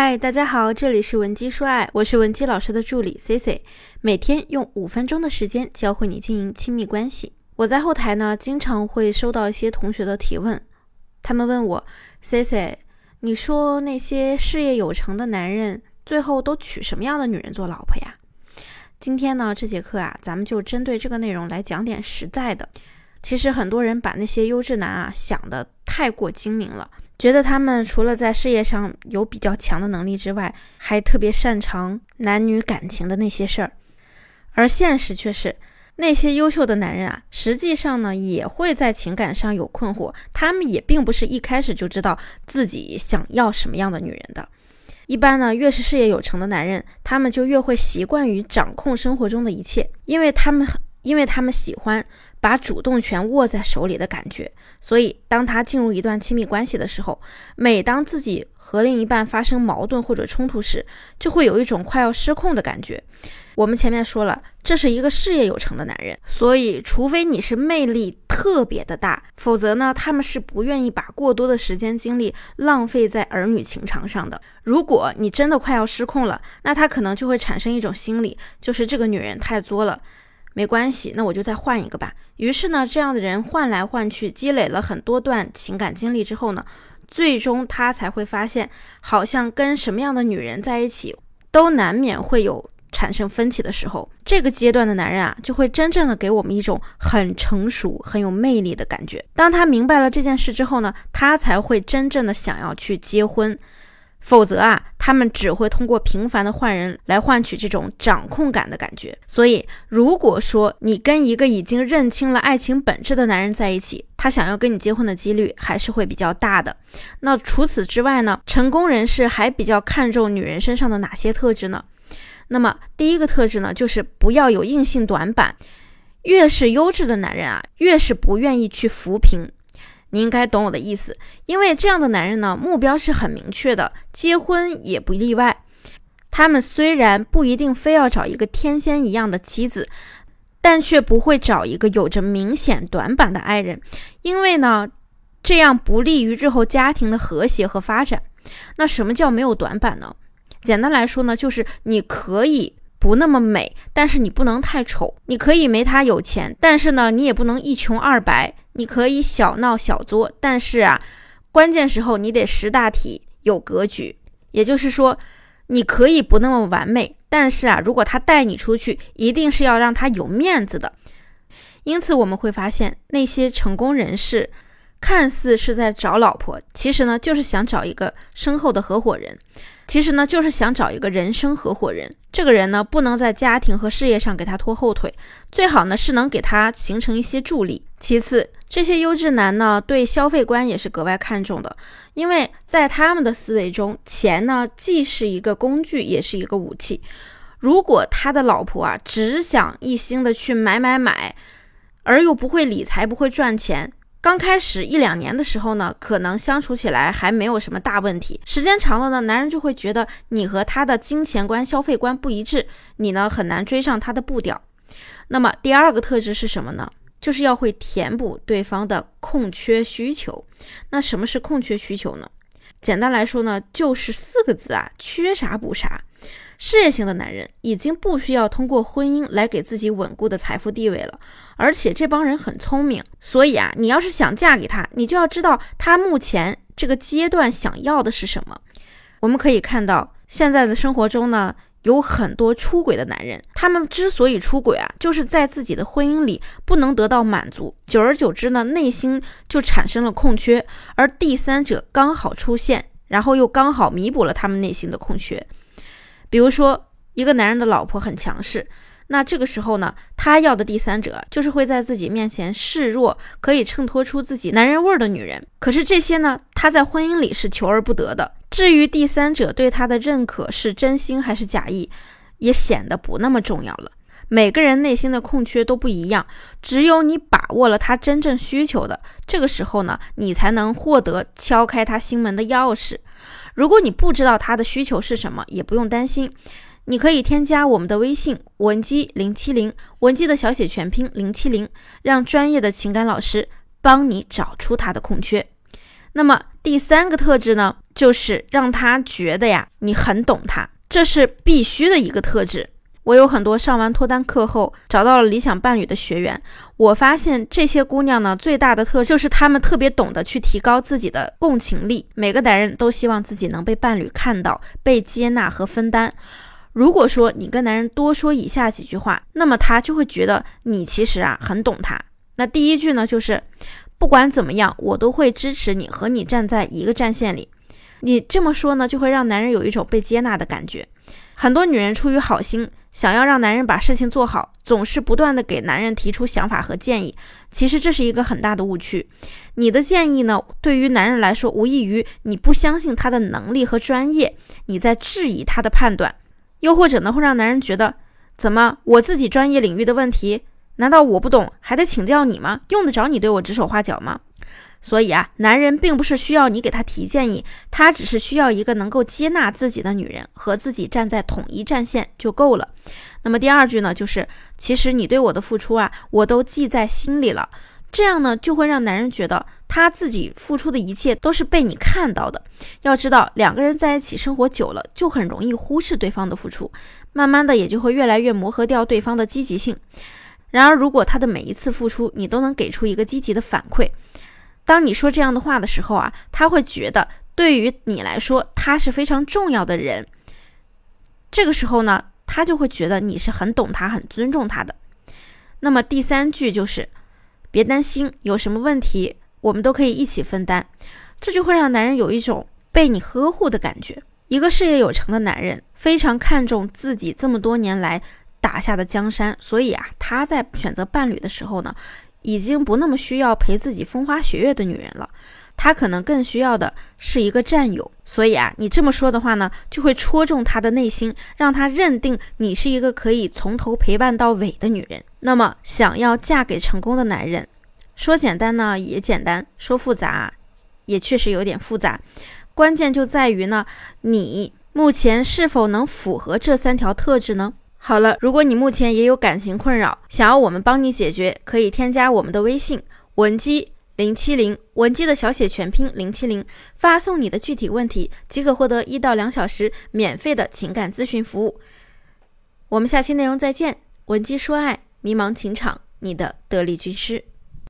嗨，大家好，这里是文姬说爱，我是文姬老师的助理 C C，每天用五分钟的时间教会你经营亲密关系。我在后台呢，经常会收到一些同学的提问，他们问我 C C，你说那些事业有成的男人最后都娶什么样的女人做老婆呀？今天呢，这节课啊，咱们就针对这个内容来讲点实在的。其实很多人把那些优质男啊想的太过精明了。觉得他们除了在事业上有比较强的能力之外，还特别擅长男女感情的那些事儿，而现实却是，那些优秀的男人啊，实际上呢也会在情感上有困惑，他们也并不是一开始就知道自己想要什么样的女人的。一般呢，越是事业有成的男人，他们就越会习惯于掌控生活中的一切，因为他们很。因为他们喜欢把主动权握在手里的感觉，所以当他进入一段亲密关系的时候，每当自己和另一半发生矛盾或者冲突时，就会有一种快要失控的感觉。我们前面说了，这是一个事业有成的男人，所以除非你是魅力特别的大，否则呢，他们是不愿意把过多的时间精力浪费在儿女情长上的。如果你真的快要失控了，那他可能就会产生一种心理，就是这个女人太作了。没关系，那我就再换一个吧。于是呢，这样的人换来换去，积累了很多段情感经历之后呢，最终他才会发现，好像跟什么样的女人在一起，都难免会有产生分歧的时候。这个阶段的男人啊，就会真正的给我们一种很成熟、很有魅力的感觉。当他明白了这件事之后呢，他才会真正的想要去结婚。否则啊，他们只会通过频繁的换人来换取这种掌控感的感觉。所以，如果说你跟一个已经认清了爱情本质的男人在一起，他想要跟你结婚的几率还是会比较大的。那除此之外呢，成功人士还比较看重女人身上的哪些特质呢？那么第一个特质呢，就是不要有硬性短板。越是优质的男人啊，越是不愿意去扶贫。你应该懂我的意思，因为这样的男人呢，目标是很明确的，结婚也不例外。他们虽然不一定非要找一个天仙一样的妻子，但却不会找一个有着明显短板的爱人，因为呢，这样不利于日后家庭的和谐和发展。那什么叫没有短板呢？简单来说呢，就是你可以。不那么美，但是你不能太丑。你可以没他有钱，但是呢，你也不能一穷二白。你可以小闹小作，但是啊，关键时候你得识大体、有格局。也就是说，你可以不那么完美，但是啊，如果他带你出去，一定是要让他有面子的。因此，我们会发现那些成功人士。看似是在找老婆，其实呢就是想找一个深厚的合伙人，其实呢就是想找一个人生合伙人。这个人呢不能在家庭和事业上给他拖后腿，最好呢是能给他形成一些助力。其次，这些优质男呢对消费观也是格外看重的，因为在他们的思维中，钱呢既是一个工具，也是一个武器。如果他的老婆啊只想一心的去买买买，而又不会理财，不会赚钱。刚开始一两年的时候呢，可能相处起来还没有什么大问题。时间长了呢，男人就会觉得你和他的金钱观、消费观不一致，你呢很难追上他的步调。那么第二个特质是什么呢？就是要会填补对方的空缺需求。那什么是空缺需求呢？简单来说呢，就是四个字啊，缺啥补啥。事业型的男人已经不需要通过婚姻来给自己稳固的财富地位了，而且这帮人很聪明，所以啊，你要是想嫁给他，你就要知道他目前这个阶段想要的是什么。我们可以看到，现在的生活中呢，有很多出轨的男人，他们之所以出轨啊，就是在自己的婚姻里不能得到满足，久而久之呢，内心就产生了空缺，而第三者刚好出现，然后又刚好弥补了他们内心的空缺。比如说，一个男人的老婆很强势，那这个时候呢，他要的第三者就是会在自己面前示弱，可以衬托出自己男人味儿的女人。可是这些呢，他在婚姻里是求而不得的。至于第三者对他的认可是真心还是假意，也显得不那么重要了。每个人内心的空缺都不一样，只有你把握了他真正需求的，这个时候呢，你才能获得敲开他心门的钥匙。如果你不知道他的需求是什么，也不用担心，你可以添加我们的微信文姬零七零，文姬的小写全拼零七零，让专业的情感老师帮你找出他的空缺。那么第三个特质呢，就是让他觉得呀，你很懂他，这是必须的一个特质。我有很多上完脱单课后找到了理想伴侣的学员，我发现这些姑娘呢，最大的特质就是她们特别懂得去提高自己的共情力。每个男人都希望自己能被伴侣看到、被接纳和分担。如果说你跟男人多说以下几句话，那么他就会觉得你其实啊很懂他。那第一句呢，就是不管怎么样，我都会支持你，和你站在一个战线里。你这么说呢，就会让男人有一种被接纳的感觉。很多女人出于好心，想要让男人把事情做好，总是不断的给男人提出想法和建议。其实这是一个很大的误区。你的建议呢，对于男人来说，无异于你不相信他的能力和专业，你在质疑他的判断，又或者呢，会让男人觉得，怎么我自己专业领域的问题，难道我不懂还得请教你吗？用得着你对我指手画脚吗？所以啊，男人并不是需要你给他提建议，他只是需要一个能够接纳自己的女人，和自己站在统一战线就够了。那么第二句呢，就是其实你对我的付出啊，我都记在心里了。这样呢，就会让男人觉得他自己付出的一切都是被你看到的。要知道，两个人在一起生活久了，就很容易忽视对方的付出，慢慢的也就会越来越磨合掉对方的积极性。然而，如果他的每一次付出，你都能给出一个积极的反馈。当你说这样的话的时候啊，他会觉得对于你来说他是非常重要的人。这个时候呢，他就会觉得你是很懂他、很尊重他的。那么第三句就是别担心，有什么问题我们都可以一起分担。这就会让男人有一种被你呵护的感觉。一个事业有成的男人非常看重自己这么多年来打下的江山，所以啊，他在选择伴侣的时候呢。已经不那么需要陪自己风花雪月的女人了，他可能更需要的是一个战友。所以啊，你这么说的话呢，就会戳中他的内心，让他认定你是一个可以从头陪伴到尾的女人。那么，想要嫁给成功的男人，说简单呢也简单，说复杂也确实有点复杂。关键就在于呢，你目前是否能符合这三条特质呢？好了，如果你目前也有感情困扰，想要我们帮你解决，可以添加我们的微信文姬零七零，文姬的小写全拼零七零，发送你的具体问题，即可获得一到两小时免费的情感咨询服务。我们下期内容再见，文姬说爱，迷茫情场，你的得力军师。